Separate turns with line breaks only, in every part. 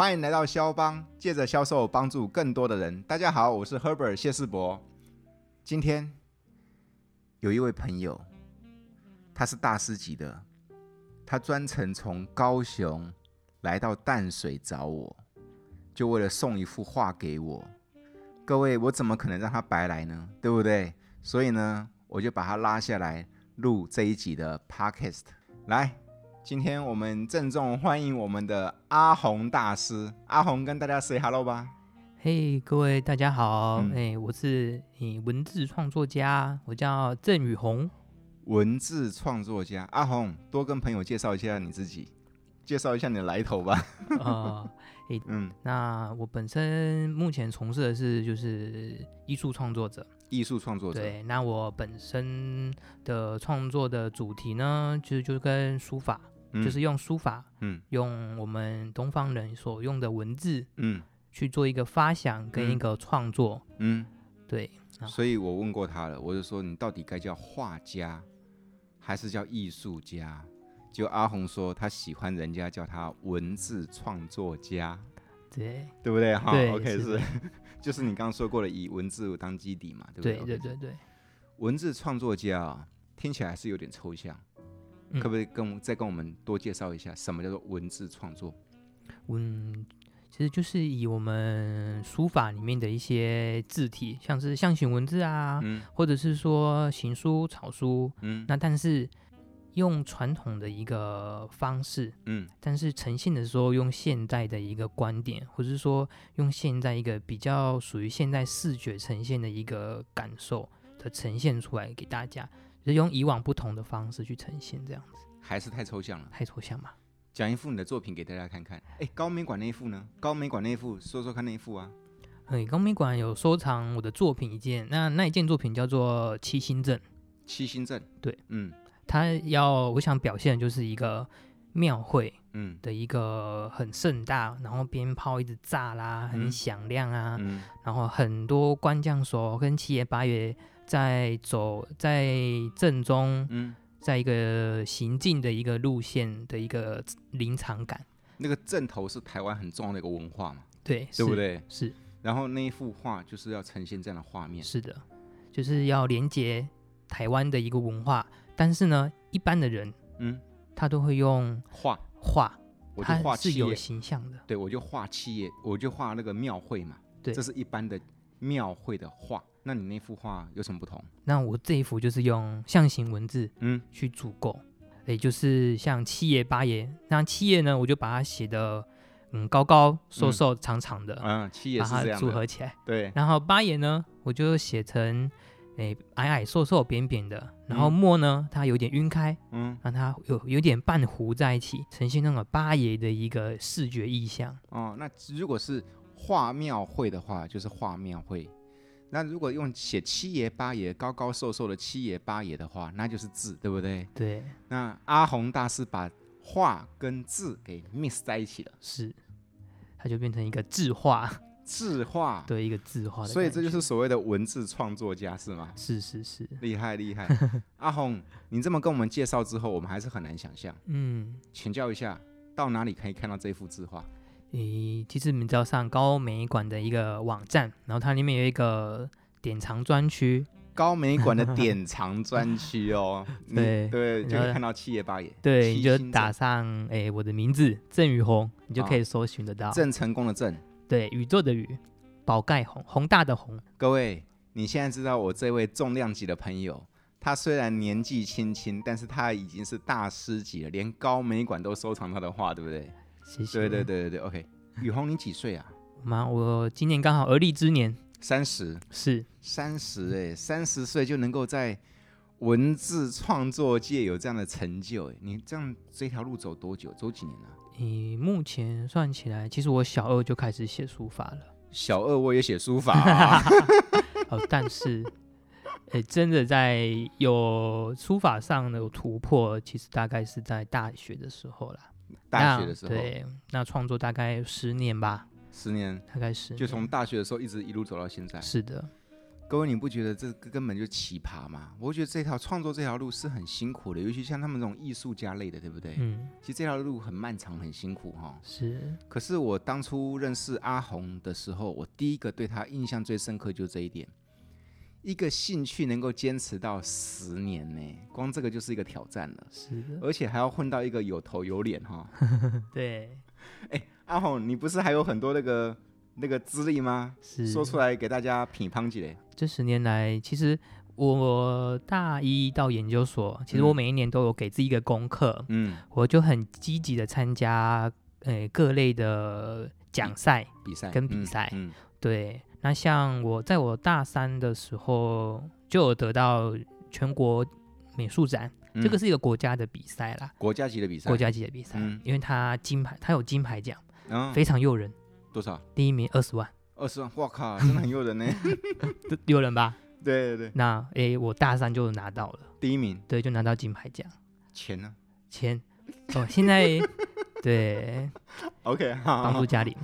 欢迎来到肖邦，借着销售帮助更多的人。大家好，我是 Herbert 谢世博。今天有一位朋友，他是大师级的，他专程从高雄来到淡水找我，就为了送一幅画给我。各位，我怎么可能让他白来呢？对不对？所以呢，我就把他拉下来录这一集的 Podcast。来，今天我们郑重欢迎我们的阿红大师。阿红跟大家 say hello 吧。
嘿，hey, 各位大家好，哎、
嗯欸，
我是你文字创作家，我叫郑宇红。
文字创作家阿红，多跟朋友介绍一下你自己，介绍一下你的来头吧。
啊、呃。欸、嗯，那我本身目前从事的是就是艺术创作者，
艺术创作者。
对，那我本身的创作的主题呢，就是就跟书法，嗯、就是用书法，嗯，用我们东方人所用的文字，嗯，去做一个发想跟一个创作，嗯，对。
所以我问过他了，我就说你到底该叫画家，还是叫艺术家？就阿红说，他喜欢人家叫他文字创作家，
对，
对不对？哈，OK，是就是你刚刚说过的，以文字当基底嘛，对不对？
对对对对，
文字创作家啊，听起来是有点抽象，嗯、可不可以跟我再跟我们多介绍一下，什么叫做文字创作？
嗯，其实就是以我们书法里面的一些字体，像是象形文字啊，嗯、或者是说行书、草书，嗯，那但是。用传统的一个方式，嗯，但是呈现的时候用现代的一个观点，或者是说用现在一个比较属于现代视觉呈现的一个感受的呈现出来给大家，就是用以往不同的方式去呈现这样子，
还是太抽象了？
太抽象嘛？
讲一幅你的作品给大家看看。哎，高美馆那一幅呢？高美馆那一幅，说说看那一幅啊。
哎，高美馆有收藏我的作品一件，那那一件作品叫做七星阵。
七星阵，
对，嗯。他要，我想表现的就是一个庙会，嗯，的一个很盛大，嗯、然后鞭炮一直炸啦，很响亮啊，嗯、然后很多官将手跟七爷八爷在走在正中，嗯，在一个行进的一个路线的一个临场感。
那个阵头是台湾很重要的一个文化嘛？
对，
对不对？
是。
然后那一幅画就是要呈现这样的画面。
是的，就是要连接台湾的一个文化。但是呢，一般的人，嗯，他都会用画画，
我就画
是有形象的。
对，我就画企业，我就画那个庙会嘛。对，这是一般的庙会的画。那你那幅画有什么不同？
那我这一幅就是用象形文字，嗯，去组构，也就是像七爷八爷。那七爷呢，我就把它写的，嗯，高高瘦瘦长长的，
嗯，七爷是这样
组合起来。
对。
然后八爷呢，我就写成。哎，矮矮瘦瘦扁扁的，然后墨呢，它有点晕开，嗯，让它有有点半糊在一起，呈现那种八爷的一个视觉意象。
哦，那如果是画庙会的话，就是画庙会；那如果用写七爷八爷高高瘦瘦的七爷八爷的话，那就是字，对不对？
对。
那阿洪大师把画跟字给 mix 在一起了，
是，它就变成一个字画。
字画
对，一个字画，
所以这就是所谓的文字创作家是吗？
是是是，
厉害厉害。阿红，你这么跟我们介绍之后，我们还是很难想象。嗯，请教一下，到哪里可以看到这幅字画？
诶，其实你知道上高美馆的一个网站，然后它里面有一个典藏专区，
高美馆的典藏专区哦。对对，就可以看到七爷八爷。
对，你就打上诶我的名字郑宇鸿，你就可以搜寻得到。
郑成功的郑。
对，宇宙的宇，宝盖宏，宏大的宏。
各位，你现在知道我这位重量级的朋友，他虽然年纪轻轻，但是他已经是大师级了，连高美馆都收藏他的画，对不对？
谢谢。
对对对对对，OK。宇宏，你几岁啊？
妈，我今年刚好而立之年，
三十。
是
三十哎，三十岁就能够在文字创作界有这样的成就哎，你这样这条路走多久？走几年了啊？
你目前算起来，其实我小二就开始写书法了。
小二我也写书法啊，
哦，但是，哎，真的在有书法上的突破，其实大概是在大学的时候啦。
大学的时候，
对，那创作大概十年吧。
十年，
大概是。
就从大学的时候一直一路走到现在。
是的。
各位，你不觉得这个根本就奇葩吗？我觉得这条创作这条路是很辛苦的，尤其像他们这种艺术家类的，对不对？嗯。其实这条路很漫长，很辛苦哈。
是。
可是我当初认识阿红的时候，我第一个对他印象最深刻就这一点：一个兴趣能够坚持到十年呢，光这个就是一个挑战了。
是的。
而且还要混到一个有头有脸哈。
对。
哎，阿红，你不是还有很多那个？那个资历吗？是说出来给大家品乓几嘞。
这十年来，其实我大一到研究所，其实我每一年都有给自己一个功课。嗯，我就很积极的参加诶各类的奖赛、
比赛
跟比赛。嗯，对。那像我在我大三的时候就有得到全国美术展，嗯，这个是一个国家的比赛啦，
国家级的比赛，
国家级的比赛，嗯，因为它金牌，它有金牌奖，嗯，非常诱人。
多少？
第一名二十万，
二十万，哇靠，真的很诱人呢，
诱人吧？
对对对。
那诶，我大三就拿到了
第一名，
对，就拿到金牌奖。
钱呢？
钱哦，现在对
，OK，帮
助家里，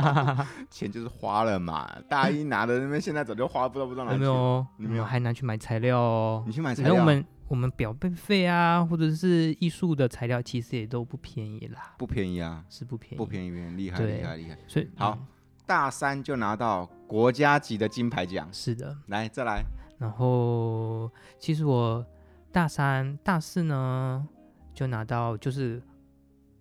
钱就是花了嘛。大一拿的那边，现在早就花，不知道不知道哪去。
没有，你没有，还拿去买材料哦。
你去买材料？
我们表背费啊，或者是艺术的材料，其实也都不便宜啦。
不便宜啊，
是不便宜，
不便宜，厉害厉害厉害。
所以
好，嗯、大三就拿到国家级的金牌奖。
是的，
来再来。
然后其实我大三、大四呢，就拿到就是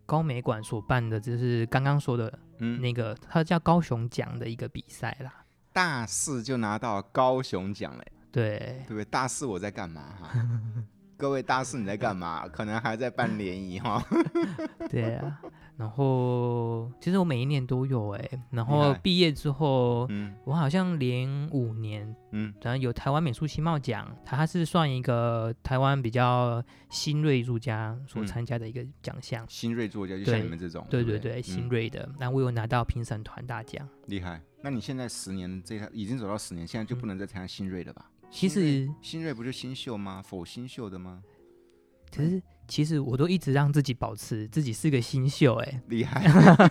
高美馆所办的，就是刚刚说的那个，嗯、它叫高雄奖的一个比赛啦。
大四就拿到高雄奖嘞。
对，
对不对？大四我在干嘛哈？各位大四你在干嘛？可能还在办联谊哈。
对啊，然后其实我每一年都有哎，然后毕业之后，嗯，我好像连五年，嗯，然后有台湾美术新貌奖，它是算一个台湾比较新锐艺术家所参加的一个奖项。
新锐作家就像你们这种，
对对对，新锐的，那我有拿到评审团大奖，
厉害。那你现在十年这条已经走到十年，现在就不能再参加新锐了吧？
其实
新锐不就新秀吗？否新秀的吗？
可是其实我都一直让自己保持自己是个新秀，哎，
厉害，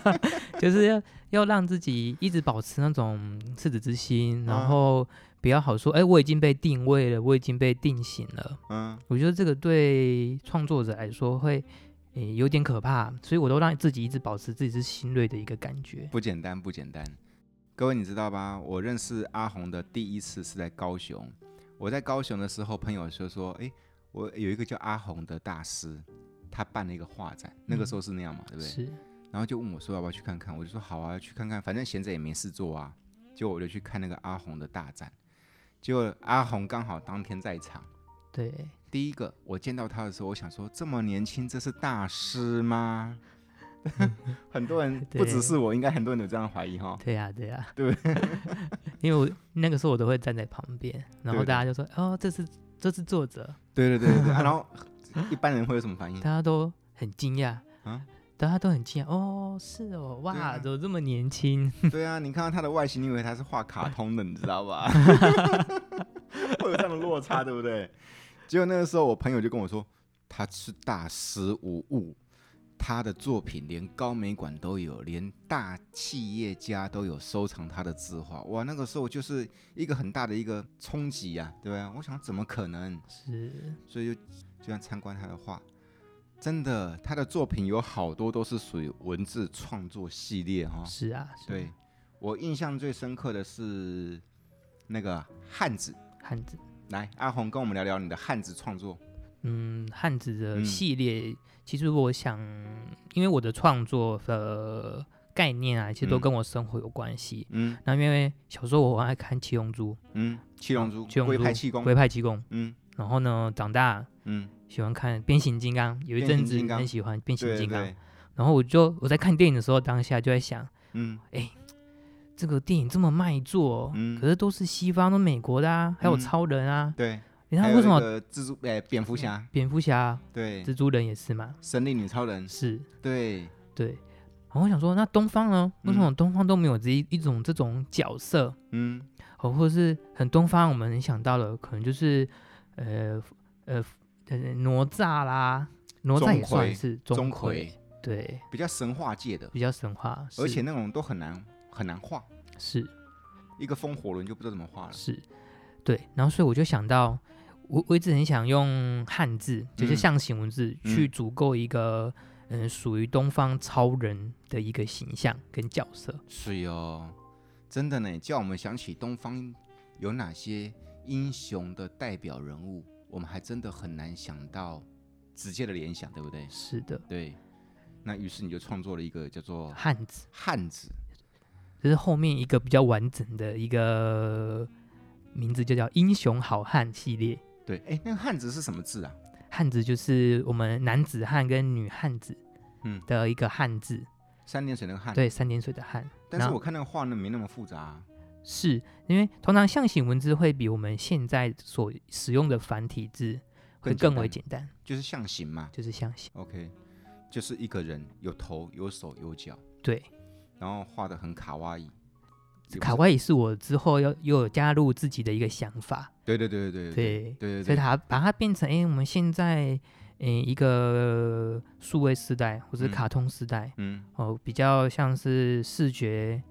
就是要要让自己一直保持那种赤子之心，然后比较好说，哎，我已经被定位了，我已经被定型了。嗯，我觉得这个对创作者来说会诶有点可怕，所以我都让自己一直保持自己是新锐的一个感觉。
不简单，不简单。各位你知道吧？我认识阿红的第一次是在高雄。我在高雄的时候，朋友就说：“哎，我有一个叫阿红的大师，他办了一个画展。那个时候是那样嘛，对不对？
是。
然后就问我说要不要去看看，我就说好啊，去看看，反正闲着也没事做啊。结果我就去看那个阿红的大展。结果阿红刚好当天在场。
对。
第一个我见到他的时候，我想说这么年轻，这是大师吗？很多人 不只是我，应该很多人有这样怀疑哈。
对呀，对呀，
对。
因为我那个时候我都会站在旁边，然后大家就说：“哦，这是这是作者。”
对对对对。然后一般人会有什么反应？
大家都很惊讶啊！大家都很惊讶哦，是哦，哇，怎么这么年轻？
对啊，你看到他的外形，你以为他是画卡通的，你知道吧？会有这样的落差，对不对？结果那个时候，我朋友就跟我说：“他是大师无误。”他的作品连高美馆都有，连大企业家都有收藏他的字画。哇，那个时候就是一个很大的一个冲击呀，对吧？我想怎么可能？
是，
所以就就想参观他的画，真的，他的作品有好多都是属于文字创作系列哈。
是啊，是啊，
对，我印象最深刻的是那个汉字，
汉字。
来，阿红跟我们聊聊你的汉字创作。
嗯，汉字的系列，嗯、其实我想，因为我的创作的概念啊，其实都跟我生活有关系。嗯，那因为小时候我爱看七龙珠，
嗯，七龙珠，龟派气功，
龟派气功，
嗯，
然后呢，长大，嗯，喜欢看变形金刚，有一阵子很喜欢变形金刚，然后我就我在看电影的时候，当下就在想，嗯，哎，这个电影这么卖座，嗯，可是都是西方，都美国的啊，还有超人啊，
对。
你看为什么？
蜘蛛诶，蝙蝠侠，
蝙蝠侠
对，
蜘蛛人也是嘛，
神力女超人。
是，
对。
对。然后我想说，那东方呢？为什么东方都没有这一一种这种角色？嗯，哦，或者是很东方，我们能想到的，可能就是呃呃哪吒啦，哪吒也算是
钟馗，
对，
比较神话界的，
比较神话，
而且那种都很难很难画，
是。一
个风火轮就不知道怎么画了，
是。对，然后所以我就想到，我我一直很想用汉字，就是象形文字，嗯、去组构一个嗯属于东方超人的一个形象跟角色。
是哟，真的呢，叫我们想起东方有哪些英雄的代表人物，我们还真的很难想到直接的联想，对不对？
是的，
对。那于是你就创作了一个叫做
汉字，
汉字，
就是后面一个比较完整的一个名字，就叫“英雄好汉”系列。
对，哎，那个汉字是什么字啊？
汉字就是我们男子汉跟女汉子，嗯，的一个汉字。嗯、
三点水那个汉，
对，三点水的汉。
但是我看那个画呢，没那么复杂、啊。
是因为通常象形文字会比我们现在所使用的繁体字会更为简单，简单
就是象形嘛，
就是象形。
OK。就是一个人有头有手有脚，
对，
然后画的很卡哇伊。
卡哇伊是我之后要又有加入自己的一个想法。
对对对对对对对，
所以它把它变成哎、欸，我们现在哎一个数位时代或者卡通时代，嗯，嗯哦，比较像是视觉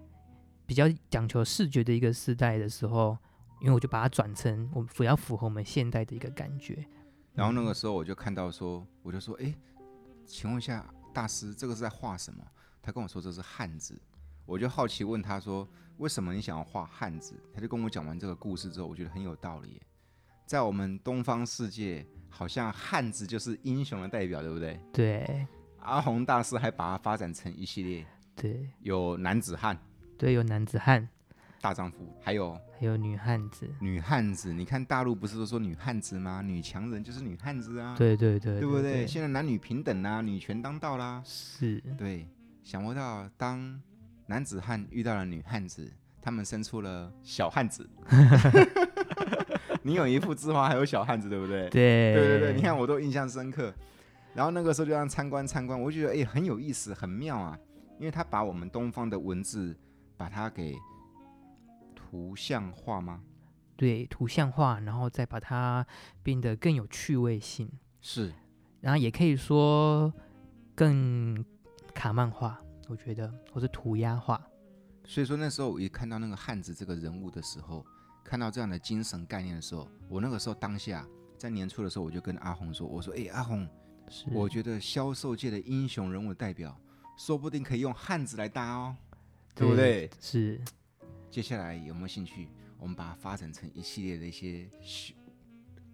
比较讲求视觉的一个时代的时候，因为我就把它转成我比较符合我们现代的一个感觉。
然后那个时候我就看到说，我就说哎。欸请问一下大师，这个是在画什么？他跟我说这是汉字，我就好奇问他说，为什么你想要画汉字？他就跟我讲完这个故事之后，我觉得很有道理。在我们东方世界，好像汉字就是英雄的代表，对不对？
对。
阿鸿大师还把它发展成一系列，
对，
有男子汉，
对，有男子汉。
大丈夫，还有
还有女汉子，
女汉子，你看大陆不是都说女汉子吗？女强人就是女汉子啊，
对对对，
对不对？现在男女平等啊，女权当道啦，
是，
对，想不到当男子汉遇到了女汉子，他们生出了小汉子。你有一幅字画，还有小汉子，对不对？
对
对对对，你看我都印象深刻。然后那个时候就让参观参观，我就觉得哎很有意思，很妙啊，因为他把我们东方的文字把它给。图像化吗？
对，图像化，然后再把它变得更有趣味性。
是，
然后也可以说更卡漫画，我觉得，或是涂鸦画。
所以说那时候我一看到那个汉子这个人物的时候，看到这样的精神概念的时候，我那个时候当下在年初的时候，我就跟阿红说：“我说，哎，阿红，是我觉得销售界的英雄人物代表，说不定可以用汉子来搭哦，对，对不对？”
是。
接下来有没有兴趣？我们把它发展成一系列的一些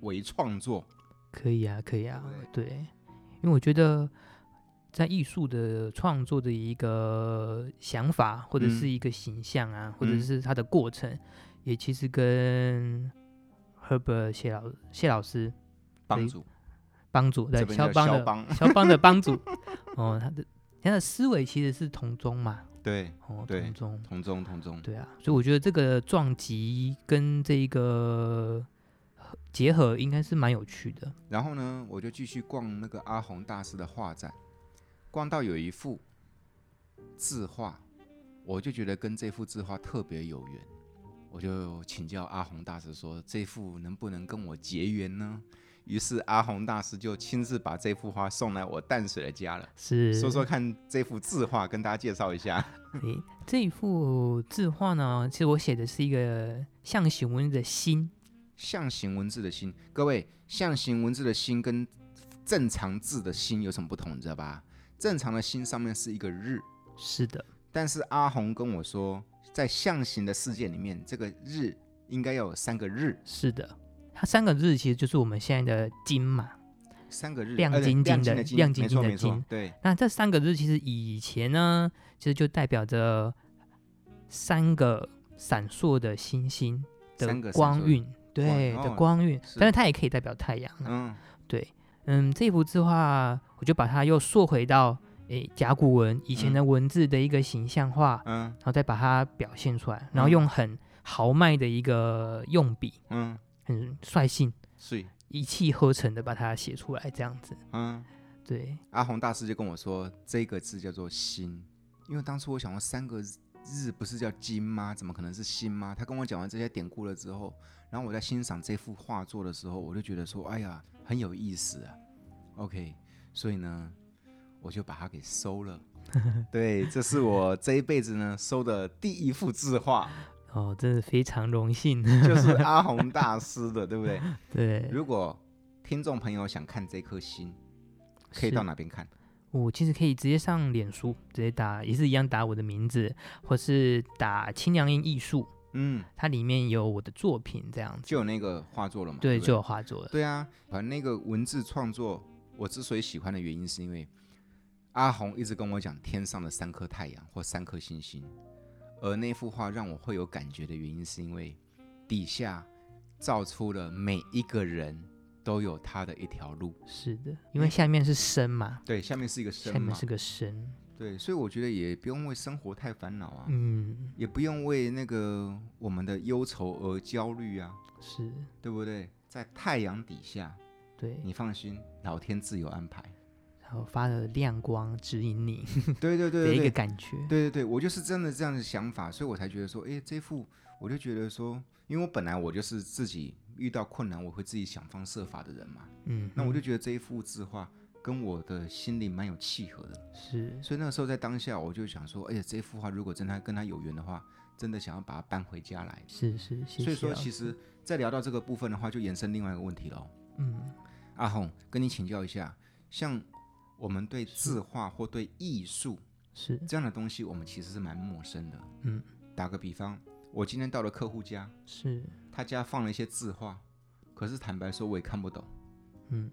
微创作。
可以啊，可以啊，对，对，因为我觉得在艺术的创作的一个想法，或者是一个形象啊，嗯、或者是他的过程，嗯、也其实跟 Herbert 谢老谢老师
帮主
帮主对肖邦的肖邦的帮主 哦，他的他的思维其实是同宗嘛。
对，
哦，同宗，
同宗，同宗，
对啊，所以我觉得这个撞击跟这个结合应该是蛮有趣的。
然后呢，我就继续逛那个阿红大师的画展，逛到有一幅字画，我就觉得跟这幅字画特别有缘，我就请教阿鸿大师说，这幅能不能跟我结缘呢？于是阿鸿大师就亲自把这幅画送来我淡水的家了。
是，
说说看这幅字画，跟大家介绍一下。
诶，这一幅字画呢，其实我写的是一个象形文字的“心”。
象形文字的“心”，各位，象形文字的“心”跟正常字的“心”有什么不同？你知道吧？正常的“心”上面是一个“日”，
是的。
但是阿红跟我说，在象形的世界里面，这个“日”应该要有三个“日”。
是的。它三个日其实就是我们现在的金嘛，
三个日
亮晶晶的亮晶晶的金。
对，
那这三个日其实以前呢，其实就代表着三个闪烁的星星的光晕，对的光晕。但是它也可以代表太阳。嗯，对，嗯，这幅字画我就把它又缩回到诶甲骨文以前的文字的一个形象化，嗯，然后再把它表现出来，然后用很豪迈的一个用笔，嗯。很率性，
是
一气呵成的把它写出来，这样子。嗯，对。
阿红大师就跟我说，这个字叫做“心”，因为当初我想说三个日不是叫金吗？怎么可能是心吗？他跟我讲完这些典故了之后，然后我在欣赏这幅画作的时候，我就觉得说，哎呀，很有意思啊。OK，所以呢，我就把它给收了。对，这是我这一辈子呢收的第一幅字画。
哦，真是非常荣幸，
就是阿 红大师的，对不对？
对。
如果听众朋友想看这颗星，可以到哪边看？
我其实可以直接上脸书，直接打也是一样打我的名字，或是打清凉音艺术，嗯，它里面有我的作品，这样子
就有那个画作了嘛？
对，
对对
就有画作了。
对啊，反正那个文字创作，我之所以喜欢的原因，是因为阿红一直跟我讲天上的三颗太阳或三颗星星，而那幅画让我会有感觉的原因，是因为底下造出了每一个人。都有他的一条路，
是的，因为下面是生嘛，
对，下面是一个生，
下面是个生，
对，所以我觉得也不用为生活太烦恼啊，
嗯，
也不用为那个我们的忧愁而焦虑啊，
是
对不对？在太阳底下，
对，
你放心，老天自有安排，
然后发了亮光指引你，
对对
对，一个感觉，
对对对，我就是真的这样的想法，所以我才觉得说，哎，这幅我就觉得说，因为我本来我就是自己。遇到困难，我会自己想方设法的人嘛。嗯，那我就觉得这一幅字画跟我的心灵蛮有契合的。
是，
所以那个时候在当下，我就想说，哎呀，这幅画如果真的跟他有缘的话，真的想要把它搬回家来。
是是，谢谢。
所以说，其实，在聊到这个部分的话，就延伸另外一个问题喽。
嗯，
阿红，跟你请教一下，像我们对字画或对艺术
是
这样的东西，我们其实是蛮陌生的。
嗯，
打个比方。我今天到了客户家，
是
他家放了一些字画，可是坦白说我也看不懂，
嗯，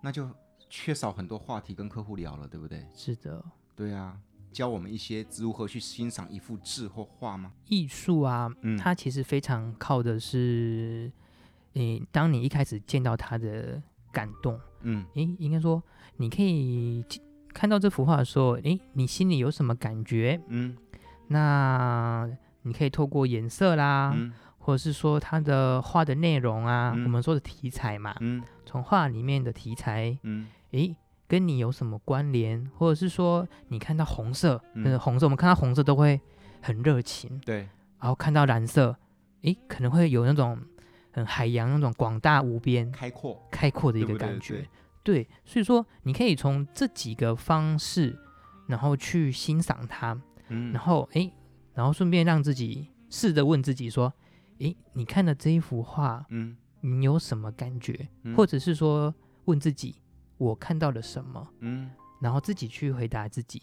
那就缺少很多话题跟客户聊了，对不对？
是的，
对啊，教我们一些如何去欣赏一幅字或画吗？
艺术啊，嗯，它其实非常靠的是，你，当你一开始见到它的感动，
嗯，
诶，应该说你可以看到这幅画的时候，诶，你心里有什么感觉？
嗯，
那。你可以透过颜色啦，
嗯、
或者是说它的画的内容啊，
嗯、
我们说的题材嘛，
嗯、
从画里面的题材，
嗯，
诶，跟你有什么关联？或者是说你看到红色，嗯，红色，我们看到红色都会很热情，
对，
然后看到蓝色，诶，可能会有那种很海洋那种广大无边、
开阔、
开阔的一个感觉，
对，对，
对，对，所以说你可以从这几个方式，然后去欣赏它，
嗯，
然后诶。然后顺便让自己试着问自己说：“诶，你看的这一幅画，
嗯，
你有什么感觉？
嗯、
或者是说问自己，我看到了什么？
嗯，
然后自己去回答自己。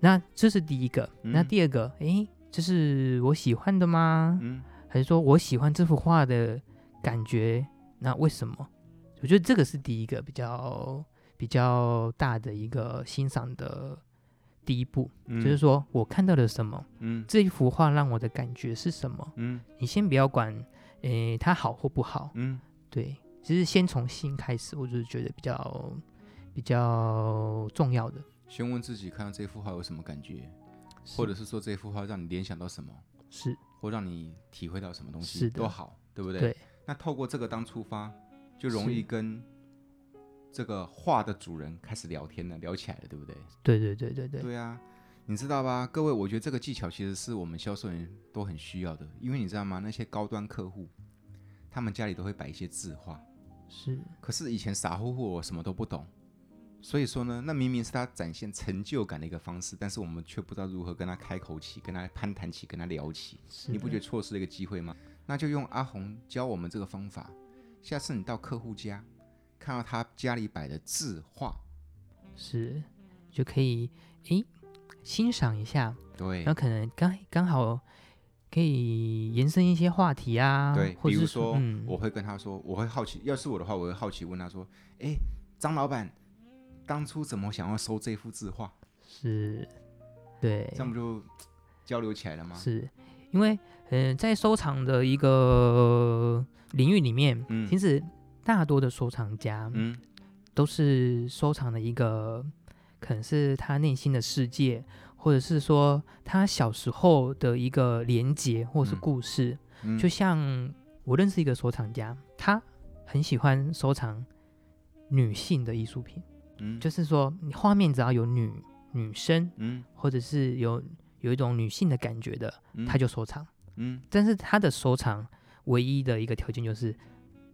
那这是第一个。
嗯、
那第二个，诶，这是我喜欢的吗？
嗯，
还是说我喜欢这幅画的感觉？那为什么？我觉得这个是第一个比较比较大的一个欣赏的。”第一步、嗯、就是说我看到了什么，
嗯，
这一幅画让我的感觉是什么，
嗯，
你先不要管，诶，它好或不好，
嗯，
对，其实先从心开始，我就是觉得比较比较重要的。
先问自己看到这幅画有什么感觉，或者是说这幅画让你联想到什么，
是，
或让你体会到什么东西，
是的，
都好，对不对？
对。
那透过这个当出发，就容易跟。这个画的主人开始聊天了，聊起来了，对不对？
对对对对对。
对啊，你知道吧？各位，我觉得这个技巧其实是我们销售人都很需要的，因为你知道吗？那些高端客户，他们家里都会摆一些字画，
是。
可是以前傻乎乎，我什么都不懂，所以说呢，那明明是他展现成就感的一个方式，但是我们却不知道如何跟他开口起，跟他攀谈起，跟他聊起。你不觉得错失了一个机会吗？那就用阿红教我们这个方法，下次你到客户家。看到他家里摆的字画，
是就可以诶欣赏一下，
对，
那可能刚刚好可以延伸一些话题啊，
对，
或者是
比如说、
嗯、
我会跟他说，我会好奇，要是我的话，我会好奇问他说，诶，张老板当初怎么想要收这幅字画？
是，对，
这样不就交流起来了吗？
是因为嗯、呃，在收藏的一个领域里面，嗯，其实。大多的收藏家，
嗯，
都是收藏的一个，可能是他内心的世界，或者是说他小时候的一个连结，或是故事。
嗯嗯、
就像我认识一个收藏家，他很喜欢收藏女性的艺术品，
嗯，
就是说你画面只要有女女生，
嗯，
或者是有有一种女性的感觉的，
嗯、
他就收藏，
嗯，
但是他的收藏唯一的一个条件就是。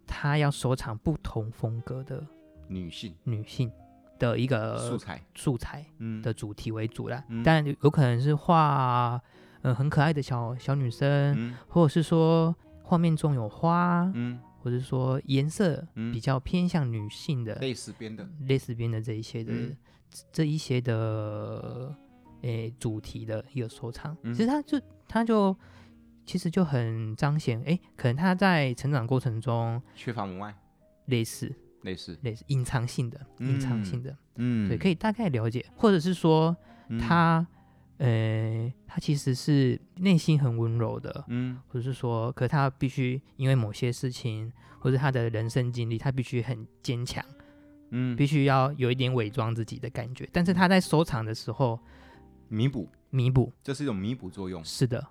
他要收藏不同风格的
女性，
女性的一个
素材，
素材
的
主题为主啦。
嗯、
但有可能是画呃很可爱的小小女生，
嗯、
或者是说画面中有花，
嗯，
或者说颜色比较偏向女性的，
蕾丝边的，
蕾丝边的这一些的、嗯、这一些的诶主题的一个收藏，嗯、其实他就他就其实就很彰显，哎，可能他在成长过程中
缺乏母爱，
类似。
类似
类似隐藏性的，隐藏性的，
嗯，
对，可以大概了解，或者是说他，嗯、呃，他其实是内心很温柔的，嗯，或者是说，可他必须因为某些事情，或者他的人生经历，他必须很坚强，嗯，必须要有一点伪装自己的感觉，但是他在收藏的时候，
弥补，
弥补，
这是一种弥补作用，
是的，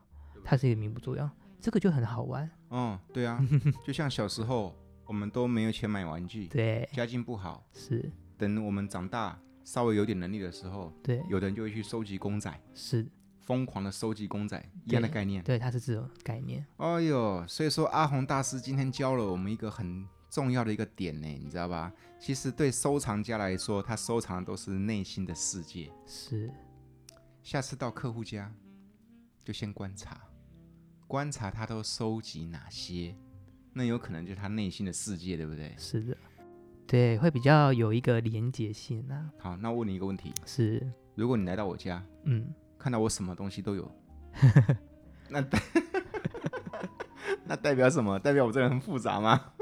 它是一个弥补作用，这个就很好玩，
嗯，对啊，就像小时候。我们都没有钱买玩具，
对，
家境不好，
是。
等我们长大，稍微有点能力的时候，
对，
有的人就会去收集公仔，
是，
疯狂的收集公仔，一样的概念。
对，它是这种概念。
哎呦，所以说阿红大师今天教了我们一个很重要的一个点呢，你知道吧？其实对收藏家来说，他收藏的都是内心的世界。
是。
下次到客户家，就先观察，观察他都收集哪些。那有可能就是他内心的世界，对不对？
是的，对，会比较有一个连结性啊。
好，那问你一个问题：
是，
如果你来到我家，
嗯，
看到我什么东西都有，那代 那代表什么？代表我这个人很复杂吗？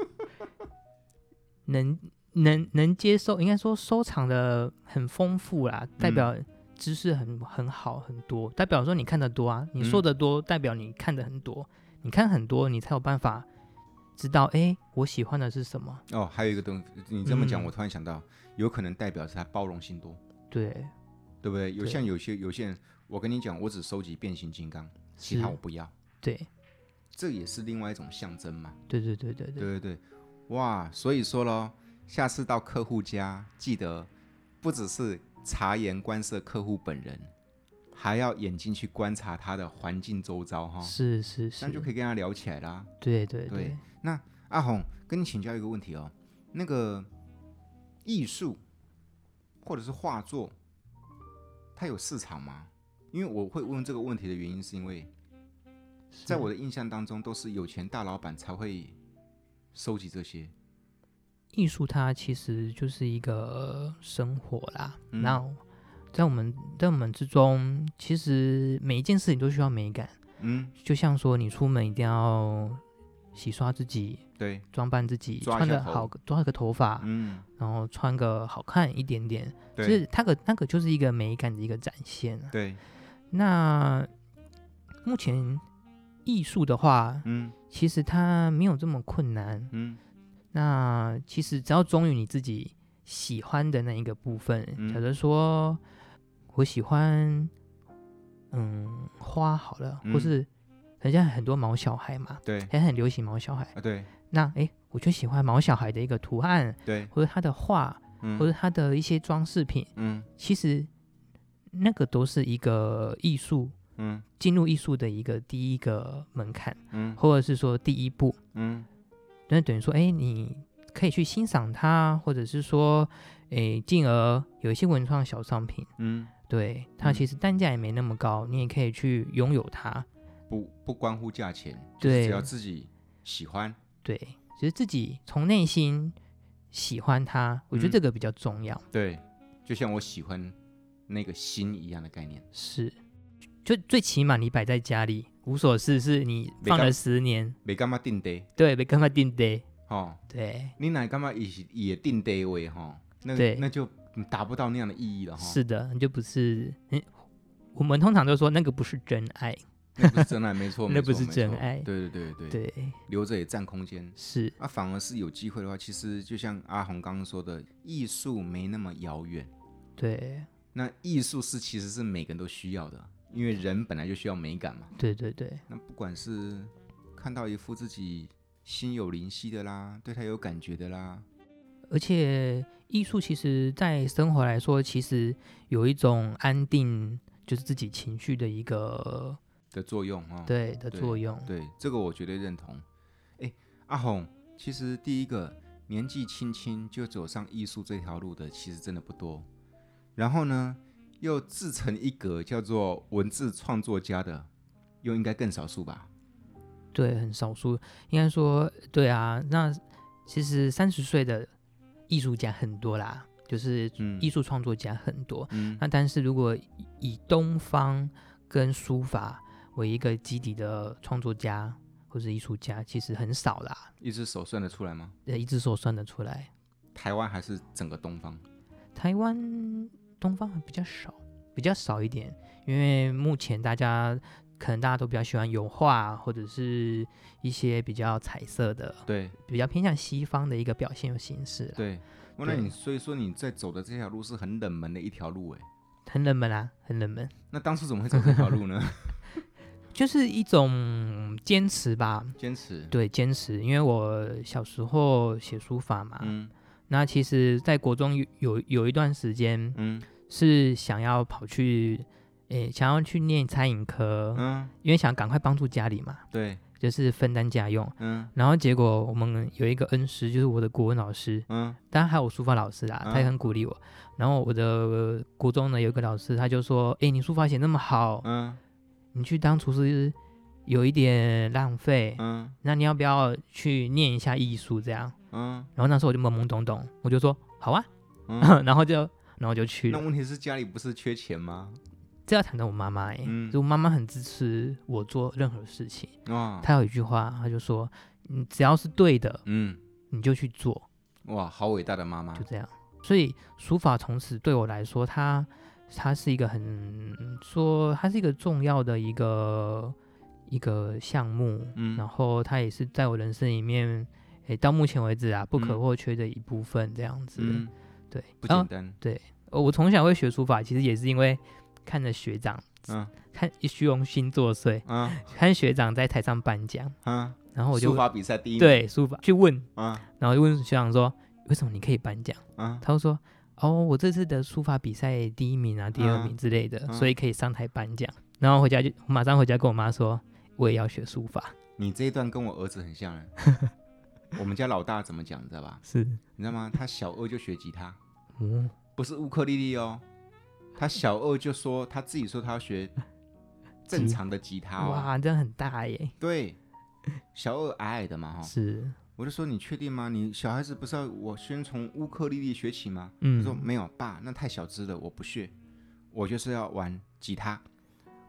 能能能接受，应该说收藏的很丰富啦，代表知识很很好很多代表说你看得多啊你说的多代表你看得很多你看很多你才有办法知道哎我喜欢的是什么。
哦还有一个东西你这么讲我突然想到有可能代表是他包容性多。
对。
对不对？有像有些有些人我跟你讲我只收集变形金刚其他我不要。
对。
这也是另外一种象征嘛。
对对对
对对。对哇所以说喽下次到客户家记得不只是察言观色客户本人。还要眼睛去观察他的环境周遭哈，
是是是，
那就可以跟他聊起来啦。
对对对，
对，那阿红跟你请教一个问题哦，那个艺术或者是画作，它有市场吗？因为我会问这个问题的原因，是因为在我的印象当中，都是有钱大老板才会收集这些。
艺术它其实就是一个生活啦，
嗯、
那。在我们在我们之中，其实每一件事情都需要美感。
嗯，
就像说你出门一定要洗刷自己，
对，
装扮自己，穿的好，抓个头发，
嗯，
然后穿个好看一点点，
对，
就是它个那个就是一个美感的一个展现。
对，
那目前艺术的话，
嗯，
其实它没有这么困难。
嗯，
那其实只要忠于你自己喜欢的那一个部分，假如说。我喜欢，嗯，花好了，嗯、或是人家很多毛小孩嘛，
对，
也很流行毛小孩
啊，对。
那哎，我就喜欢毛小孩的一个图案，
对，
或者他的画，
嗯、
或者他的一些装饰品，
嗯，
其实那个都是一个艺术，
嗯，进
入艺术的一个第一个门槛，
嗯，
或者是说第一步，
嗯，
那等于说，哎，你可以去欣赏它，或者是说，哎，进而有一些文创小商品，
嗯。
对，它其实单价也没那么高，嗯、你也可以去拥有它，
不不关乎价钱，
对，
只要自己喜欢，
对，只是自己从内心喜欢它，我觉得这个比较重要。
嗯、对，就像我喜欢那个心一样的概念，
是，就最起码你摆在家里无所事事，你放了十年，
没干嘛定得，
对，没干嘛定得，
哦，
对，
你哪干嘛也也定得位哈，那
对
那就。达不到那样的意义了哈。
是的，就不是。嗯，我们通常都说那个不是真爱，
那不是真爱，没错，
那不是真爱。
对对对
对对，
留着也占空间。
是
啊，反而是有机会的话，其实就像阿红刚刚说的，艺术没那么遥远。
对，
那艺术是其实是每个人都需要的，因为人本来就需要美感嘛。
对对对。
那不管是看到一幅自己心有灵犀的啦，对他有感觉的啦。
而且艺术其实，在生活来说，其实有一种安定，就是自己情绪的一个
的作用啊。
对的作用
对，对，这个我绝对认同。哎，阿红，其实第一个年纪轻轻就走上艺术这条路的，其实真的不多。然后呢，又自成一格，叫做文字创作家的，又应该更少数吧？
对，很少数。应该说，对啊。那其实三十岁的艺术家很多啦，就是艺术创作家很多。嗯。那但是如果以东方跟书法为一个基底的创作家或者艺术家，其实很少啦。
一只手算得出来吗？
对，一只手算得出来。
台湾还是整个东方？
台湾东方比较少，比较少一点，因为目前大家。可能大家都比较喜欢油画，或者是一些比较彩色的，
对，
比较偏向西方的一个表现形式。
对，那你所以说你在走的这条路是很冷门的一条路，哎，
很冷门啊，很冷门。
那当初怎么会走这条路呢？
就是一种坚持吧，
坚持。
对，坚持。因为我小时候写书法嘛，嗯，那其实在国中有有有一段时间，嗯，是想要跑去。诶，想要去念餐饮科，嗯，因为想赶快帮助家里嘛，
对，
就是分担家用，嗯，然后结果我们有一个恩师，就是我的国文老师，嗯，当然还有书法老师啦，他也很鼓励我。然后我的国中呢有一个老师，他就说，诶，你书法写那么好，嗯，你去当厨师有一点浪费，嗯，那你要不要去念一下艺术这样？嗯，然后那时候我就懵懵懂懂，我就说好啊，嗯 然后就然后就去。
那问题是家里不是缺钱吗？
这要谈到我妈妈哎，嗯、就我妈妈很支持我做任何事情。哇，她有一句话，她就说：“你只要是对的，嗯，你就去做。”
哇，好伟大的妈妈！
就这样，所以书法从此对我来说，它它是一个很说，它是一个重要的一个一个项目。嗯，然后它也是在我人生里面，诶，到目前为止啊，不可或缺的一部分。这样子，嗯、对，
不简单。
对，我从小会学书法，其实也是因为。看着学长，嗯，看虚荣心作祟，嗯，看学长在台上颁奖，嗯，然后我就
书法比赛第一，
对，书法去问，嗯，然后就问学长说，为什么你可以颁奖？嗯，他就说，哦，我这次的书法比赛第一名啊，第二名之类的，所以可以上台颁奖。然后回家就马上回家跟我妈说，我也要学书法。
你这一段跟我儿子很像，我们家老大怎么讲，你知道吧？
是，
你知道吗？他小二就学吉他，嗯，不是乌克丽丽哦。他小二就说他自己说他要学 正常的吉他，哦，
哇，这样很大耶。
对，小二矮矮的嘛，哈。
是，
我就说你确定吗？你小孩子不是要我先从乌克丽丽学起吗？嗯，他说没有，爸，那太小只了，我不学，我就是要玩吉他。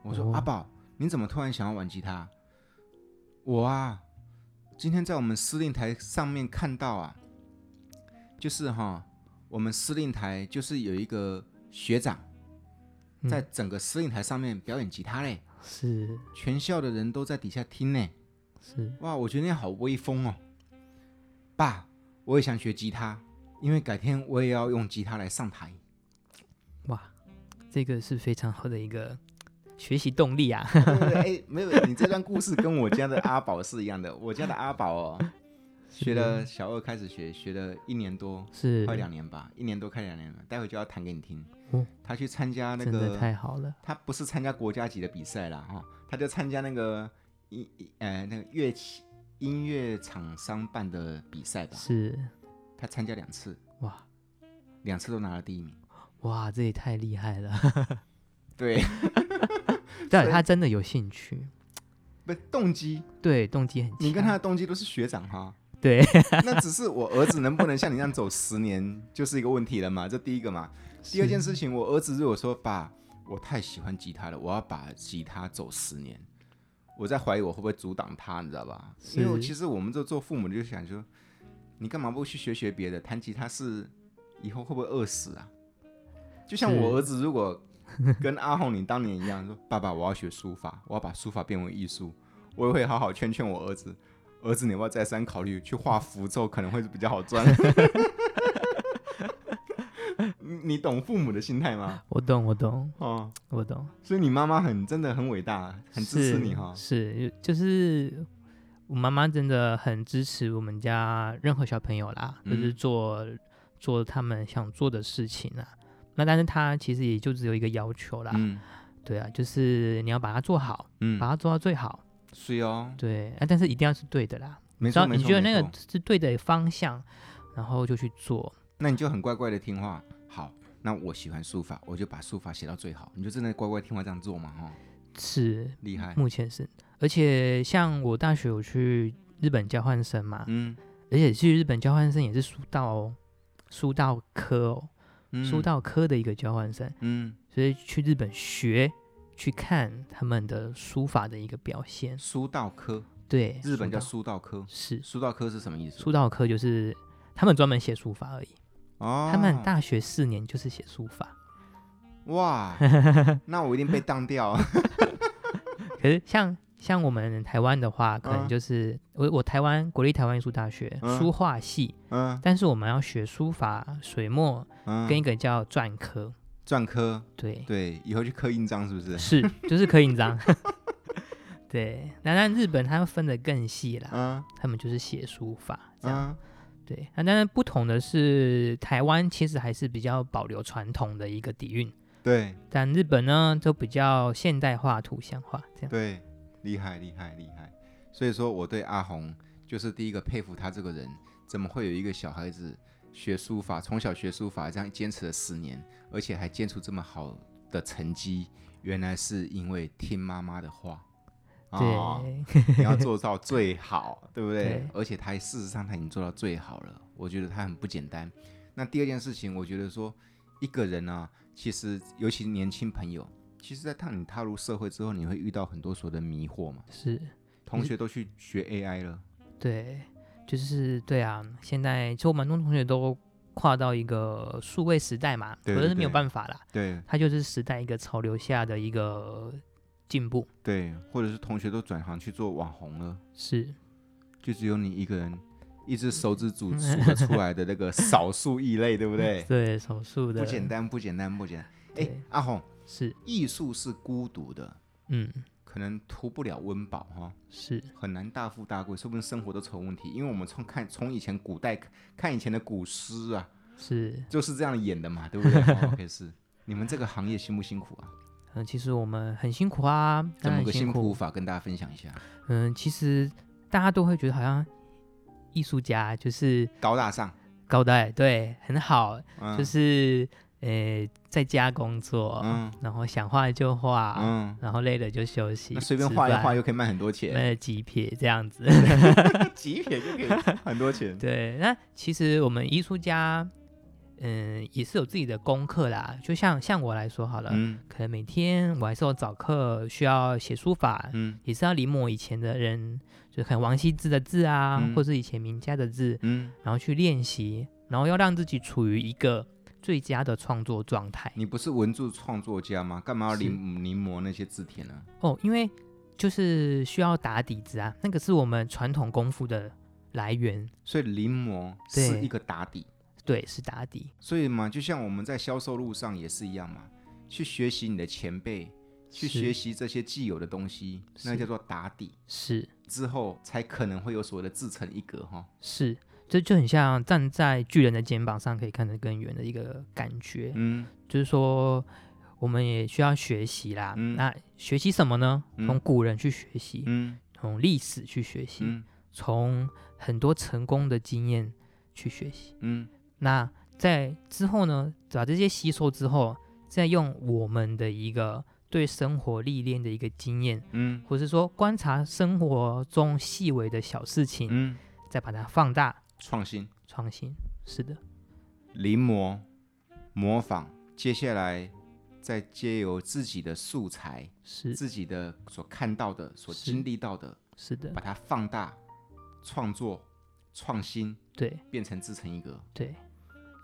我说、哦、阿宝，你怎么突然想要玩吉他？我啊，今天在我们司令台上面看到啊，就是哈，我们司令台就是有一个学长。在整个司令台上面表演吉他嘞，
是
全校的人都在底下听呢，
是
哇，我觉得那好威风哦。爸，我也想学吉他，因为改天我也要用吉他来上台。
哇，这个是非常好的一个学习动力啊。
哎，没有，你这段故事跟我家的阿宝是一样的。我家的阿宝哦，学了小二开始学，学了一年多，
是
快两年吧，一年多快两年了，待会就要弹给你听。他去参加那
个，太好了。
他不是参加国家级的比赛啦，哈，他就参加那个音，呃，那个乐器音乐厂商办的比赛吧。
是，
他参加两次，哇，两次都拿了第一名。
哇，这也太厉害了。
对，
但他真的有兴趣，
不，动机，
对，动机很强。
你跟他的动机都是学长哈。
对，
那只是我儿子能不能像你这样走十年，就是一个问题了嘛。这第一个嘛。第二件事情，我儿子如果说爸，我太喜欢吉他了，我要把吉他走十年，我在怀疑我会不会阻挡他，你知道吧？是因为其实我们这做父母的就想说，你干嘛不去学学别的？弹吉他是以后会不会饿死啊？就像我儿子如果跟阿红你当年一样说，爸爸我要学书法，我要把书法变为艺术，我也会好好劝劝我儿子。儿子，你要不要再三考虑去画符咒，可能会是比较好赚。你懂父母的心态吗？
我懂，我懂，哦，我懂。
所以你妈妈很真的很伟大，很支持你哈。
是，就是我妈妈真的很支持我们家任何小朋友啦，嗯、就是做做他们想做的事情啊。那但是他其实也就只有一个要求啦，嗯，对啊，就是你要把它做好，嗯，把它做到最好。
是哦，
对啊，但是一定要是对的啦。
没错，
你觉得那个是对的方向，然后就去做。
那你就很乖乖的听话。好，那我喜欢书法，我就把书法写到最好。你就真的乖乖听话这样做嘛？哈，
是
厉害，
目前是。而且像我大学有去日本交换生嘛，
嗯，
而且去日本交换生也是书道哦，书道科哦，嗯、书道科的一个交换生，
嗯，
所以去日本学，去看他们的书法的一个表现。
书道科，
对，
日本叫书道科，
是
书道科是什么意思？
书道科就是他们专门写书法而已。
哦，
他们大学四年就是写书法。
哇，那我一定被当掉。
可是像像我们台湾的话，可能就是、嗯、我我台湾国立台湾艺术大学、嗯、书画系，
嗯，
但是我们要学书法、水墨，
嗯，
跟一个叫篆刻，
篆刻，
对。
对，以后去刻印章是不是？
是，就是刻印章。对，那但日本他们分的更细了，
嗯，
他们就是写书法这样。
嗯。
对，那当然不同的是，台湾其实还是比较保留传统的一个底蕴。
对，
但日本呢，就比较现代化、图像化这样。
对，厉害厉害厉害。所以说，我对阿红就是第一个佩服他这个人，怎么会有一个小孩子学书法，从小学书法这样坚持了十年，而且还坚持这么好的成绩，原来是因为听妈妈的话。
对、
哦，你要做到最好，对不对？
对，
而且他事实上他已经做到最好了，我觉得他很不简单。那第二件事情，我觉得说一个人啊。其实，尤其是年轻朋友，其实，在踏你踏入社会之后，你会遇到很多所谓的迷惑嘛。
是，
同学都去学 AI 了。
对，就是对啊。现在其实我们蛮多同学都跨到一个数位时代嘛，可是没有办法啦。
对，
它就是时代一个潮流下的一个进步。
对，或者是同学都转行去做网红了。
是，
就只有你一个人。一只手指组 数得出来的那个少数异类，对不对？
对，少数的。
不简单，不简单，不简单。哎，阿鸿，
是
艺术是孤独的，
嗯，
可能图不了温饱哈，
是
很难大富大贵，说不定生活都成问题。因为我们从看从以前古代看以前的古诗啊，
是
就是这样演的嘛，对不对？哦、OK，是你们这个行业辛不辛苦啊？
嗯，其实我们很辛苦啊。
怎么个辛苦法跟大家分享一下？
嗯，其实大家都会觉得好像。艺术家就是
高大上，
高大对，很好，
嗯、
就是呃在家工作，
嗯，
然后想画就画，
嗯，
然后累了就休息，
随便画一画又可以卖很多钱，
卖几撇这样子
几撇就可以很多钱。
对，那其实我们艺术家，嗯，也是有自己的功课啦。就像像我来说好了，
嗯，
可能每天我还是有早课，需要写书法，
嗯，
也是要临摹以前的人。就看王羲之的字啊，嗯、或是以前名家的字，
嗯，
然后去练习，然后要让自己处于一个最佳的创作状态。
你不是文字创作家吗？干嘛要临临摹那些字帖呢？
哦，因为就是需要打底子啊，那个是我们传统功夫的来源。
所以临摹是一个打底，
对，对，是打底。
所以嘛，就像我们在销售路上也是一样嘛，去学习你的前辈。去学习这些既有的东西，那叫做打底，
是
之后才可能会有所谓的自成一格哈。
是，这就很像站在巨人的肩膀上可以看得更远的一个感觉。
嗯，
就是说我们也需要学习啦。
嗯，
那学习什么呢？从古人去学习，
嗯，
从历史去学习，
嗯，
从很多成功的经验去学习。
嗯，
那在之后呢，把这些吸收之后，再用我们的一个。对生活历练的一个经验，
嗯，
或是说观察生活中细微的小事情，
嗯，
再把它放大，
创新，
创新，是的，
临摹、模仿，接下来再借由自己的素材，
是。
自己的所看到的、所经历到的，
是的，
把它放大，创作、创新，
对，
变成自成一格，
对，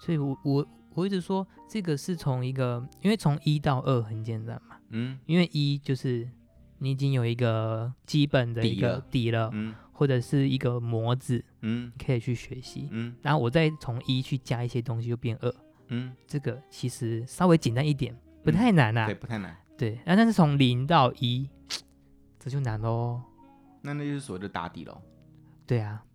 所以我我我一直说，这个是从一个，因为从一到二很简单嘛。
嗯，
因为一就是你已经有一个基本的一个底了，底了。
嗯，
或者是一个模子，
嗯，
可以去学习，
嗯，
然后我再从一去加一些东西，就变二，
嗯，
这个其实稍微简单一点，不太难呐、啊
嗯，对，不太难，
对，那但是从零到一，这就难喽，
那那就是所谓的打底喽，
对啊，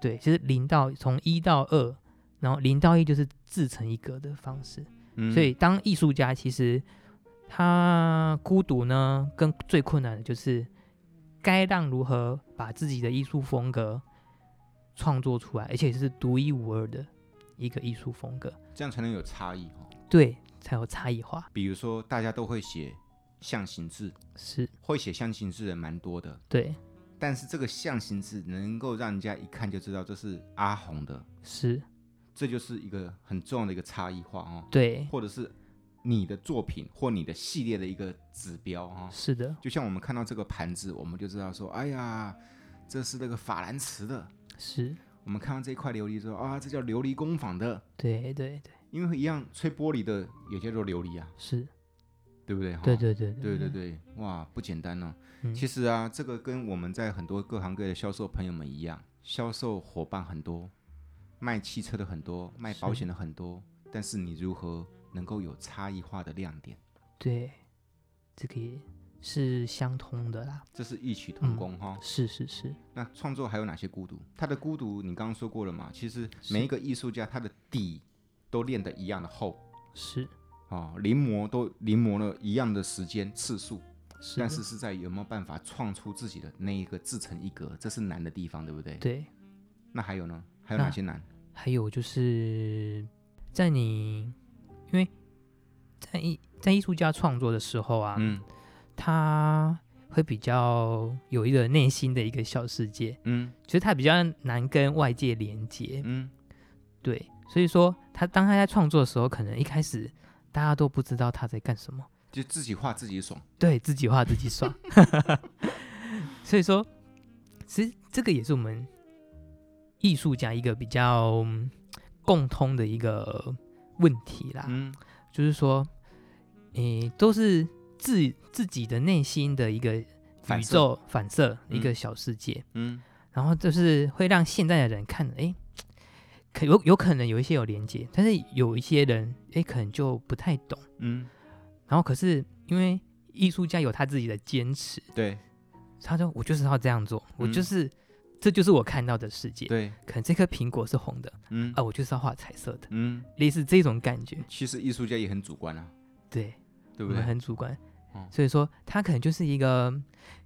对，其实零到从一到二，然后零到一就是自成一格的方式，
嗯，
所以当艺术家其实。他孤独呢，跟最困难的就是该让如何把自己的艺术风格创作出来，而且是独一无二的一个艺术风格，
这样才能有差异哦。
对，才有差异化。
比如说，大家都会写象形字，
是
会写象形字的人蛮多的。
对，
但是这个象形字能够让人家一看就知道这是阿红的，
是，
这就是一个很重要的一个差异化哦。
对，
或者是你的作品或你的系列的一个指标哈。
是的，
就像我们看到这个盘子，我们就知道说，哎呀，这是那个法兰瓷的。
是。我
们看到这一块琉璃说啊，这叫琉璃工坊的。
对对对，
因为一样吹玻璃的也叫做琉璃啊，
是，
对不对？
对对对
对对对，哇，不简单哦。嗯、其实啊，这个跟我们在很多各行各业的销售朋友们一样，销售伙伴很多，卖汽车的很多，卖保险的很多，但是你如何能够有差异化的亮点？
对，这个也。是相通的啦，
这是异曲同工哈、嗯。
是是是。
那创作还有哪些孤独？他的孤独，你刚刚说过了嘛？其实每一个艺术家，他的底都练得一样的厚。
是。
哦，临摹都临摹了一样的时间次数，
是。
但是是在有没有办法创出自己的那一个自成一格，这是难的地方，对不对？
对。
那还有呢？还有哪些难？
还有就是在你，因为在艺在艺术家创作的时候啊，嗯。他会比较有一个内心的一个小世界，嗯，其实他比较难跟外界连接，嗯，对，所以说他当他在创作的时候，可能一开始大家都不知道他在干什么，
就自己画自己爽，
对自己画自己爽，所以说其实这个也是我们艺术家一个比较共通的一个问题啦，嗯，就是说，诶，都是。自自己的内心的一个宇宙反射，一个小世界，嗯，然后就是会让现在的人看，哎，可有有可能有一些有连接，但是有一些人，哎，可能就不太懂，嗯，然后可是因为艺术家有他自己的坚持，
对，
他说我就是要这样做，我就是这就是我看到的世界，对，可能这颗苹果是红的，嗯，啊，我就是要画彩色的，嗯，类似这种感觉。
其实艺术家也很主观啊，
对，
对不对？
很主观。所以说，他可能就是一个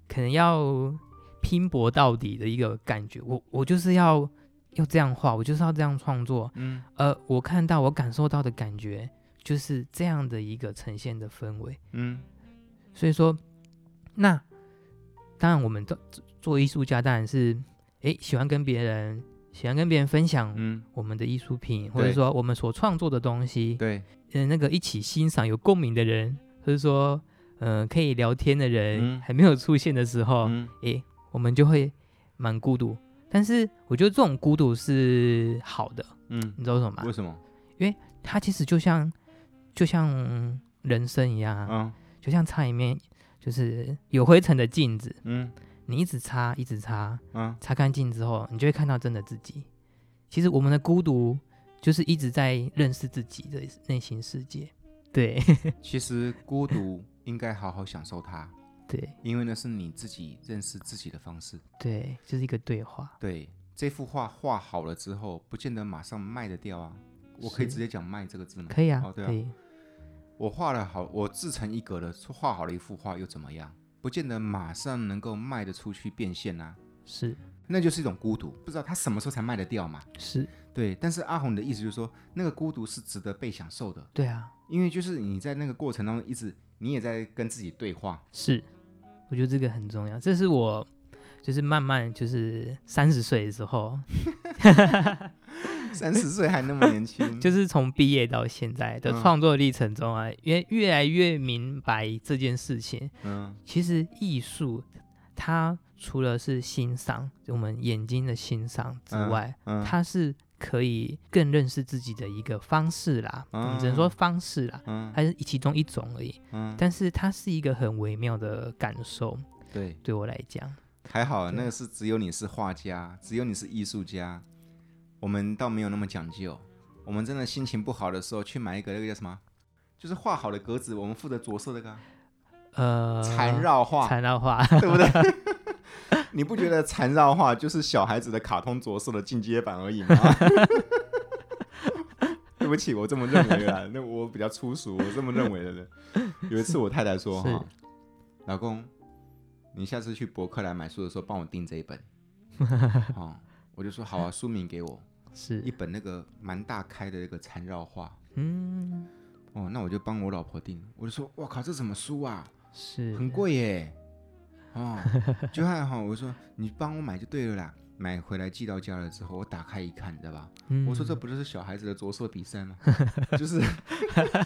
可能要拼搏到底的一个感觉。我我就是要要这样画，我就是要这样创作。嗯，呃，我看到我感受到的感觉就是这样的一个呈现的氛围。嗯，所以说，那当然，我们做做艺术家，当然是哎喜欢跟别人喜欢跟别人分享嗯我们的艺术品，或者说我们所创作的东西。对，嗯，那个一起欣赏有共鸣的人，或者说。嗯、呃，可以聊天的人还没有出现的时候，诶、嗯欸，我们就会蛮孤独。但是我觉得这种孤独是好的，嗯，你知道为什么吗？
为什么？
因为它其实就像就像人生一样啊，嗯、就像擦一面就是有灰尘的镜子，嗯，你一直擦一直擦，嗯，擦干净之后，你就会看到真的自己。其实我们的孤独就是一直在认识自己的内心世界。对，
其实孤独。应该好好享受它，
对，
因为那是你自己认识自己的方式，
对，就是一个对话。
对，这幅画画好了之后，不见得马上卖得掉啊。我可以直接讲“卖”这个字吗？
可以啊，
哦、对啊，可以。我画了好，我自成一格的画好了一幅画又怎么样？不见得马上能够卖得出去变现啊。
是，
那就是一种孤独，不知道他什么时候才卖得掉嘛。
是
对，但是阿红的意思就是说，那个孤独是值得被享受的。
对啊，
因为就是你在那个过程当中一直。你也在跟自己对话，
是，我觉得这个很重要。这是我，就是慢慢就是三十岁的时候，
三十岁还那么年轻，
就是从毕业到现在的创作历程中啊，越、嗯、越来越明白这件事情。嗯，其实艺术它除了是欣赏我们眼睛的欣赏之外，嗯嗯、它是。可以更认识自己的一个方式啦，我们、嗯、只能说方式啦，嗯、还是其中一种而已。嗯，但是它是一个很微妙的感受。
对，
对我来讲，
还好，那个是只有你是画家，只有你是艺术家，我们倒没有那么讲究。我们真的心情不好的时候，去买一个那个叫什么，就是画好的格子，我们负责着色那个，呃，缠绕画，
缠绕画，
对不对？你不觉得缠绕画就是小孩子的卡通着色的进阶版而已吗？对不起，我这么认为啊。那我比较粗俗，我这么认为的人。有一次我太太说：“哈，老公，你下次去博客来买书的时候，帮我订这一本。”哦，我就说好啊，书名给我，是一本那个蛮大开的那个缠绕画。嗯，哦，那我就帮我老婆订。我就说：“哇靠，这什么书啊？”
是
很贵耶。哦，就还好，我说你帮我买就对了啦。买回来寄到家了之后，我打开一看，你知道吧？嗯、我说这不就是小孩子的着色比赛吗？就是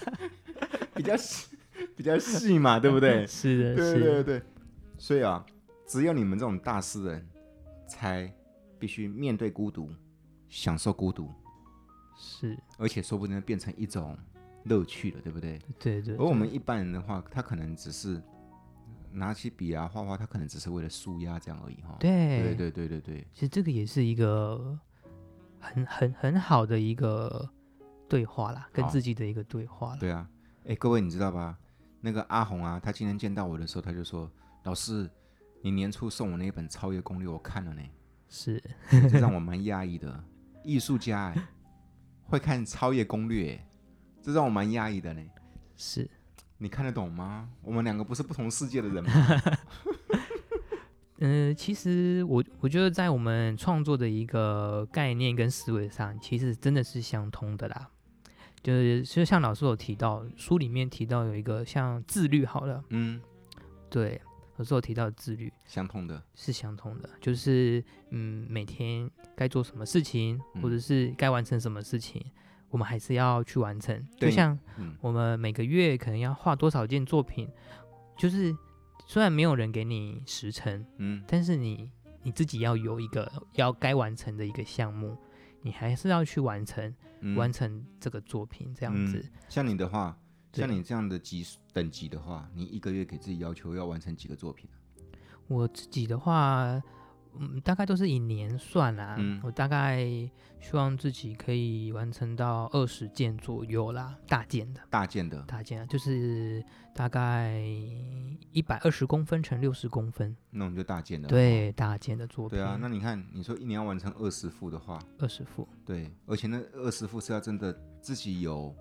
比较细，比较细嘛，对不对？
是的，
对对对对。所以啊，只有你们这种大诗人，才必须面对孤独，享受孤独。
是，
而且说不定变成一种乐趣了，对不对？
对对，对。
而我们一般人的话，他可能只是。拿起笔啊，画画，他可能只是为了舒压这样而已哈。
对，
对对对对对。
其实这个也是一个很很很好的一个对话啦，跟自己的一个对话。
对啊，哎，各位你知道吧？那个阿红啊，他今天见到我的时候，他就说：“老师，你年初送我那一本《超越攻略》，我看了呢。”
是，
这让我蛮讶异的。艺术家哎，会看《超越攻略》，这让我蛮压抑的呢。
是。
你看得懂吗？我们两个不是不同世界的人吗？
嗯、呃，其实我我觉得在我们创作的一个概念跟思维上，其实真的是相通的啦。就是就像老师有提到，书里面提到有一个像自律，好了，嗯，对，老师有提到自律，
相通的，
是相通的，就是嗯，每天该做什么事情，或者是该完成什么事情。我们还是要去完成，就像我们每个月可能要画多少件作品，就是虽然没有人给你时程，嗯，但是你你自己要有一个要该完成的一个项目，你还是要去完成，嗯、完成这个作品这样子。
嗯、像你的话，像你这样的级等级的话，你一个月给自己要求要完成几个作品？
我自己的话。嗯，大概都是以年算啦。嗯，我大概希望自己可以完成到二十件左右啦，大件的。
大件的。
大件的，就是大概一百二十公分乘六十公分。
那我们就大件的。
对，大件的作品。
对啊，那你看，你说一年要完成二十幅的话，
二十幅。
对，而且那二十幅是要真的自己有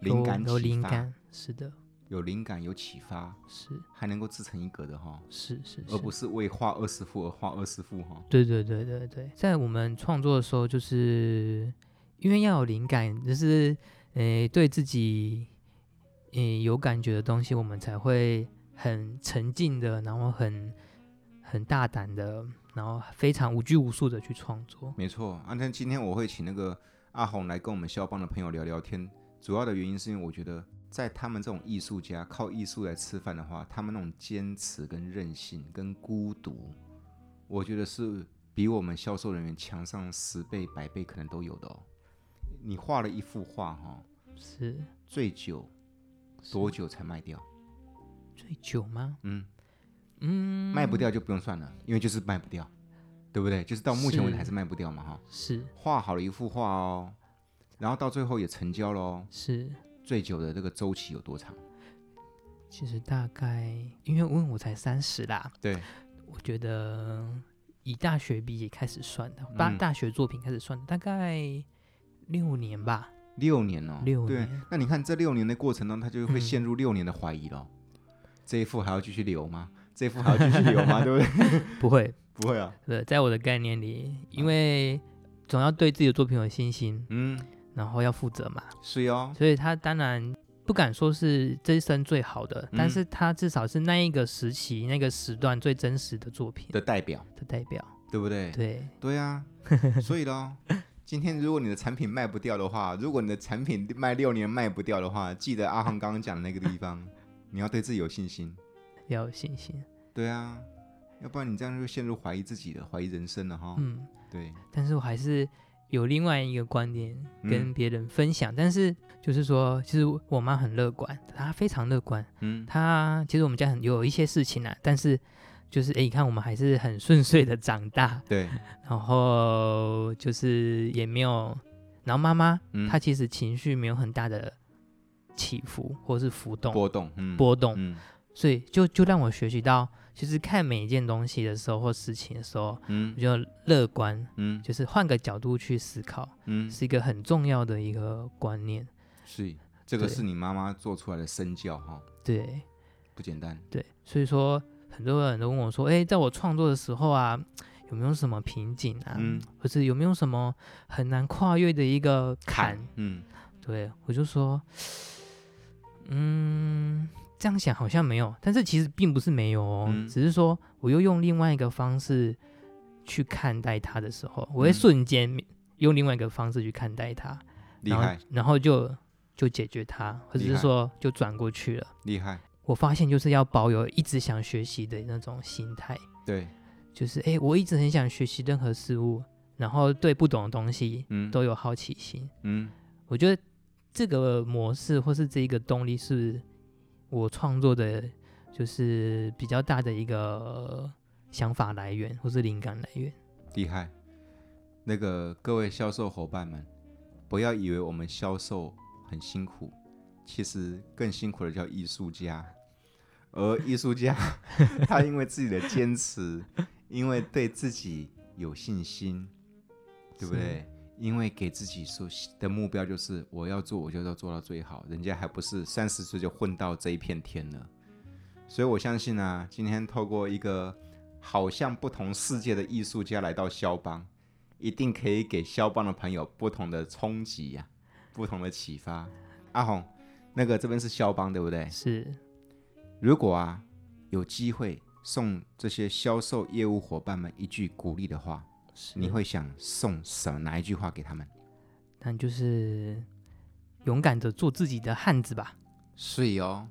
灵感，
有灵感，是的。
有灵感、有启发，
是
还能够自成一格的哈，
是是，是，
而不是为画二十幅而画二十幅哈。
对对对对对，在我们创作的时候，就是因为要有灵感，就是诶对自己诶有感觉的东西，我们才会很沉浸的，然后很很大胆的，然后非常无拘无束的去创作。
没错，啊，那今天我会请那个阿红来跟我们肖邦的朋友聊聊天，主要的原因是因为我觉得。在他们这种艺术家靠艺术来吃饭的话，他们那种坚持、跟韧性、跟孤独，我觉得是比我们销售人员强上十倍、百倍，可能都有的哦。你画了一幅画，哈，
是
最久多久才卖掉？
最久吗？
嗯嗯，卖不掉就不用算了，因为就是卖不掉，对不对？就是到目前为止还是卖不掉嘛，哈。
是
画好了一幅画哦，然后到最后也成交了哦。
是。
最久的这个周期有多长？
其实大概，因为问我才三十啦。
对，
我觉得以大学毕业开始算的，把大学作品开始算，大概六年吧。
六年哦，
六年。
对，那你看这六年的过程中，他就会陷入六年的怀疑了。这一副还要继续留吗？这一副还要继续留吗？对不对？
不会，
不会啊。
对，在我的概念里，因为总要对自己的作品有信心。嗯。然后要负责嘛，
是哟，
所以他当然不敢说是这一生最好的，嗯，但是他至少是那一个时期，那个时段最真实的作品
的代表
的代表，
对不对？
对
对啊，所以咯，今天如果你的产品卖不掉的话，如果你的产品卖六年卖不掉的话，记得阿航刚刚讲的那个地方，你要对自己有信心，
要有信心。
对啊，要不然你这样就陷入怀疑自己的，怀疑人生了哈。嗯，对。
但是我还是。有另外一个观点跟别人分享，嗯、但是就是说，其实我妈很乐观，她非常乐观。嗯，她其实我们家很有一些事情啊，但是就是哎，你看我们还是很顺遂的长大。对，然后就是也没有，然后妈妈、嗯、她其实情绪没有很大的起伏或是浮动
波动，嗯、
波动，嗯、所以就就让我学习到。其实看每一件东西的时候或事情的时候，嗯，比较乐观，嗯，就是换个角度去思考，嗯，是一个很重要的一个观念。
是，这个是你妈妈做出来的身教哈。
对，
不简单。
对，所以说很多人都问我说，哎，在我创作的时候啊，有没有什么瓶颈啊？嗯，或者有没有什么很难跨越的一个坎？嗯，对，我就说，嗯。这样想好像没有，但是其实并不是没有哦，
嗯、
只是说我又用另外一个方式去看待它的时候，我会瞬间用另外一个方式去看待
它，
然后，然后就就解决它，或者是说就转过去了，
厉害。
我发现就是要保有一直想学习的那种心态，
对，
就是哎，我一直很想学习任何事物，然后对不懂的东西，
嗯，
都有好奇心，
嗯，
我觉得这个模式或是这一个动力是。我创作的，就是比较大的一个想法来源，或是灵感来源。
厉害，那个各位销售伙伴们，不要以为我们销售很辛苦，其实更辛苦的叫艺术家。而艺术家，他因为自己的坚持，因为对自己有信心，对不对？因为给自己说的目标就是我要做，我就要做到最好。人家还不是三十岁就混到这一片天了，所以我相信啊，今天透过一个好像不同世界的艺术家来到肖邦，一定可以给肖邦的朋友不同的冲击呀，不同的启发。阿红，那个这边是肖邦对不对？
是。
如果啊有机会送这些销售业务伙伴们一句鼓励的话。你会想送什么哪一句话给他们？
那就是勇敢的做自己的汉子吧。
是哦，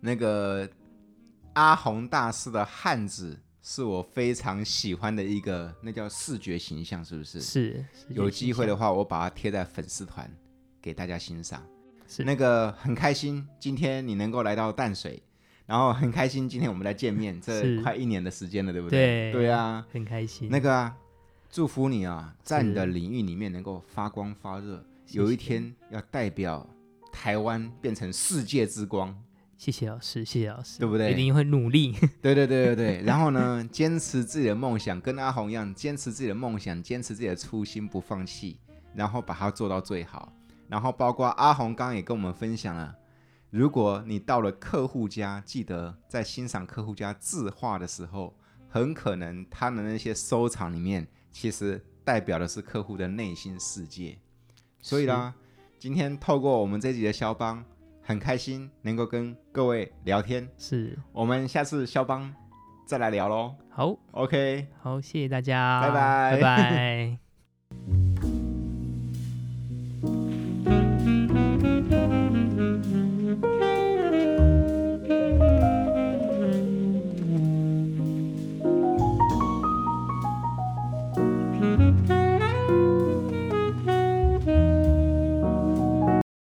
那个阿红大师的汉子是我非常喜欢的一个，那叫视觉形象，是不是？
是。
有机会的话，我把它贴在粉丝团给大家欣赏。
是。
那个很开心，今天你能够来到淡水，然后很开心，今天我们来见面，这快一年的时间了，对不对？
对。
对啊，
很开心。
那个啊。祝福你啊，在你的领域里面能够发光发热，有一天要代表台湾变成世界之光。
谢谢老师，谢谢老师，
对不对？
一定会努力。
对对对对对。然后呢，坚持自己的梦想，跟阿红一样，坚持自己的梦想，坚持自己的初心，不放弃，然后把它做到最好。然后包括阿红刚刚也跟我们分享了，如果你到了客户家，记得在欣赏客户家字画的时候，很可能他的那些收藏里面。其实代表的是客户的内心世界，所以啦，今天透过我们这集的肖邦，很开心能够跟各位聊天。
是，
我们下次肖邦再来聊喽。
好
，OK，
好，谢谢大家，
拜拜，
拜拜。